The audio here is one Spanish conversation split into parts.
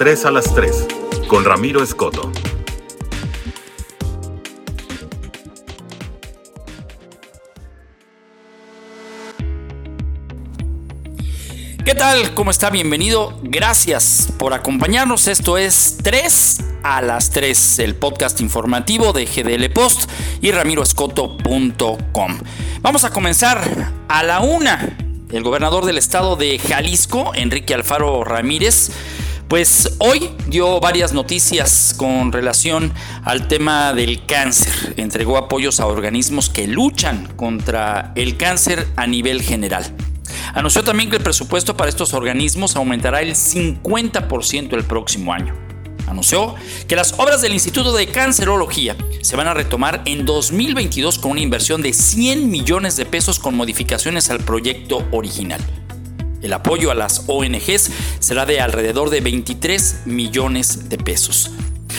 3 a las 3 con Ramiro Escoto. ¿Qué tal? ¿Cómo está? Bienvenido. Gracias por acompañarnos. Esto es 3 a las 3, el podcast informativo de GDL Post y ramiroescoto.com. Vamos a comenzar a la una. El gobernador del estado de Jalisco, Enrique Alfaro Ramírez, pues hoy dio varias noticias con relación al tema del cáncer. Entregó apoyos a organismos que luchan contra el cáncer a nivel general. Anunció también que el presupuesto para estos organismos aumentará el 50% el próximo año. Anunció que las obras del Instituto de Cancerología se van a retomar en 2022 con una inversión de 100 millones de pesos con modificaciones al proyecto original. El apoyo a las ONGs será de alrededor de 23 millones de pesos.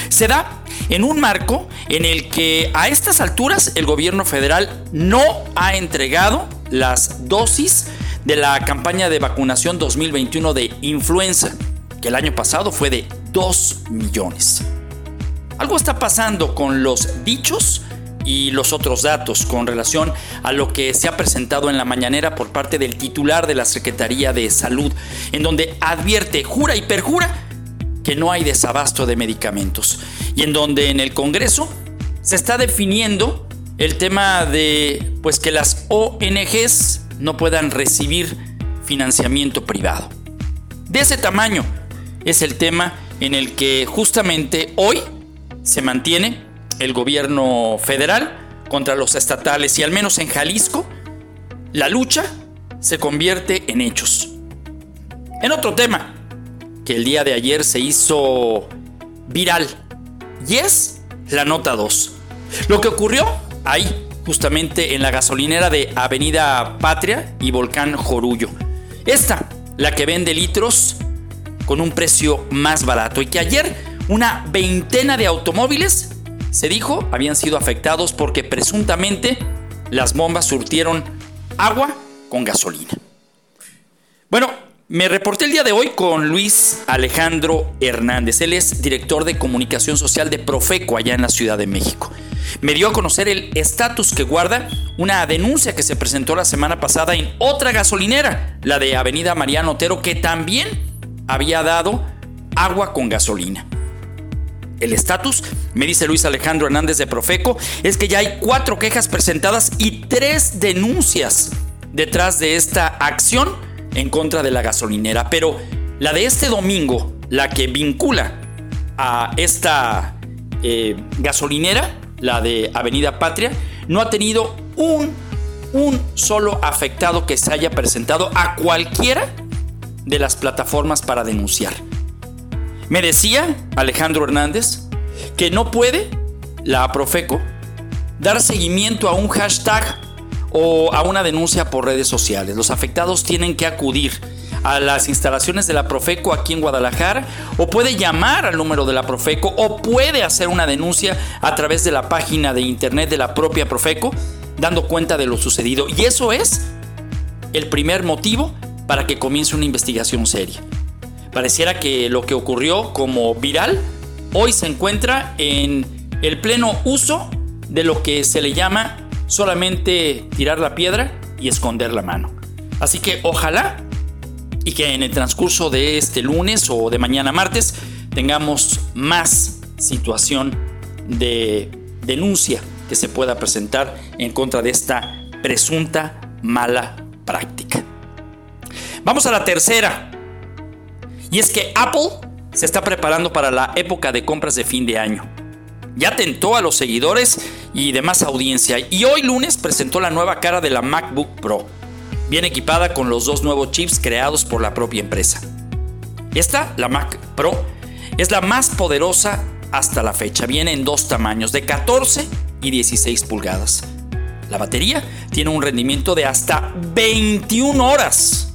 Se da en un marco en el que a estas alturas el gobierno federal no ha entregado las dosis de la campaña de vacunación 2021 de influenza, que el año pasado fue de 2 millones. Algo está pasando con los dichos y los otros datos con relación a lo que se ha presentado en la mañanera por parte del titular de la Secretaría de Salud, en donde advierte, jura y perjura que no hay desabasto de medicamentos y en donde en el Congreso se está definiendo el tema de pues que las ONGs no puedan recibir financiamiento privado. De ese tamaño es el tema en el que justamente hoy se mantiene el gobierno federal contra los estatales y al menos en Jalisco la lucha se convierte en hechos. En otro tema que el día de ayer se hizo viral y es la nota 2. Lo que ocurrió ahí, justamente en la gasolinera de Avenida Patria y Volcán Jorullo. Esta, la que vende litros con un precio más barato y que ayer una veintena de automóviles, se dijo, habían sido afectados porque presuntamente las bombas surtieron agua con gasolina. Bueno, me reporté el día de hoy con Luis Alejandro Hernández. Él es director de comunicación social de Profeco allá en la Ciudad de México. Me dio a conocer el estatus que guarda una denuncia que se presentó la semana pasada en otra gasolinera, la de Avenida Mariano Otero, que también había dado agua con gasolina. El estatus, me dice Luis Alejandro Hernández de Profeco, es que ya hay cuatro quejas presentadas y tres denuncias detrás de esta acción en contra de la gasolinera. Pero la de este domingo, la que vincula a esta eh, gasolinera, la de Avenida Patria, no ha tenido un, un solo afectado que se haya presentado a cualquiera de las plataformas para denunciar. Me decía Alejandro Hernández que no puede la Profeco dar seguimiento a un hashtag o a una denuncia por redes sociales. Los afectados tienen que acudir a las instalaciones de la Profeco aquí en Guadalajara o puede llamar al número de la Profeco o puede hacer una denuncia a través de la página de internet de la propia Profeco dando cuenta de lo sucedido. Y eso es el primer motivo para que comience una investigación seria. Pareciera que lo que ocurrió como viral hoy se encuentra en el pleno uso de lo que se le llama solamente tirar la piedra y esconder la mano. Así que ojalá y que en el transcurso de este lunes o de mañana martes tengamos más situación de denuncia que se pueda presentar en contra de esta presunta mala práctica. Vamos a la tercera. Y es que Apple se está preparando para la época de compras de fin de año. Ya tentó a los seguidores y demás audiencia y hoy lunes presentó la nueva cara de la MacBook Pro, bien equipada con los dos nuevos chips creados por la propia empresa. Esta, la Mac Pro, es la más poderosa hasta la fecha. Viene en dos tamaños, de 14 y 16 pulgadas. La batería tiene un rendimiento de hasta 21 horas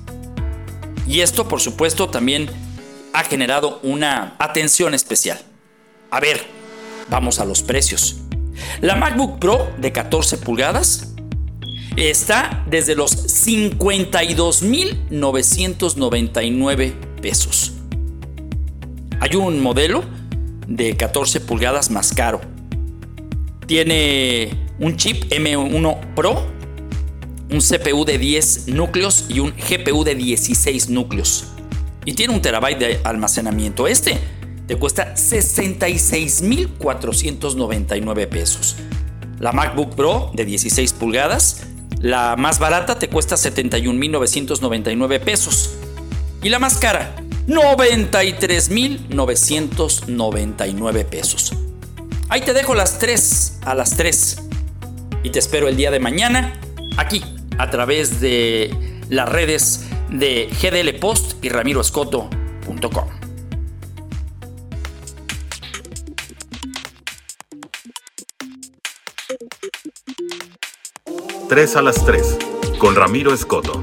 y esto, por supuesto, también ha generado una atención especial. A ver, vamos a los precios. La MacBook Pro de 14 pulgadas está desde los 52.999 pesos. Hay un modelo de 14 pulgadas más caro. Tiene un chip M1 Pro, un CPU de 10 núcleos y un GPU de 16 núcleos. Y tiene un terabyte de almacenamiento. Este te cuesta 66.499 pesos. La MacBook Pro de 16 pulgadas, la más barata te cuesta 71.999 pesos. Y la más cara, 93.999 pesos. Ahí te dejo las 3 a las 3. Y te espero el día de mañana aquí a través de las redes de GDL Post y ramiroescoto.com. 3 a las 3 con Ramiro Escoto.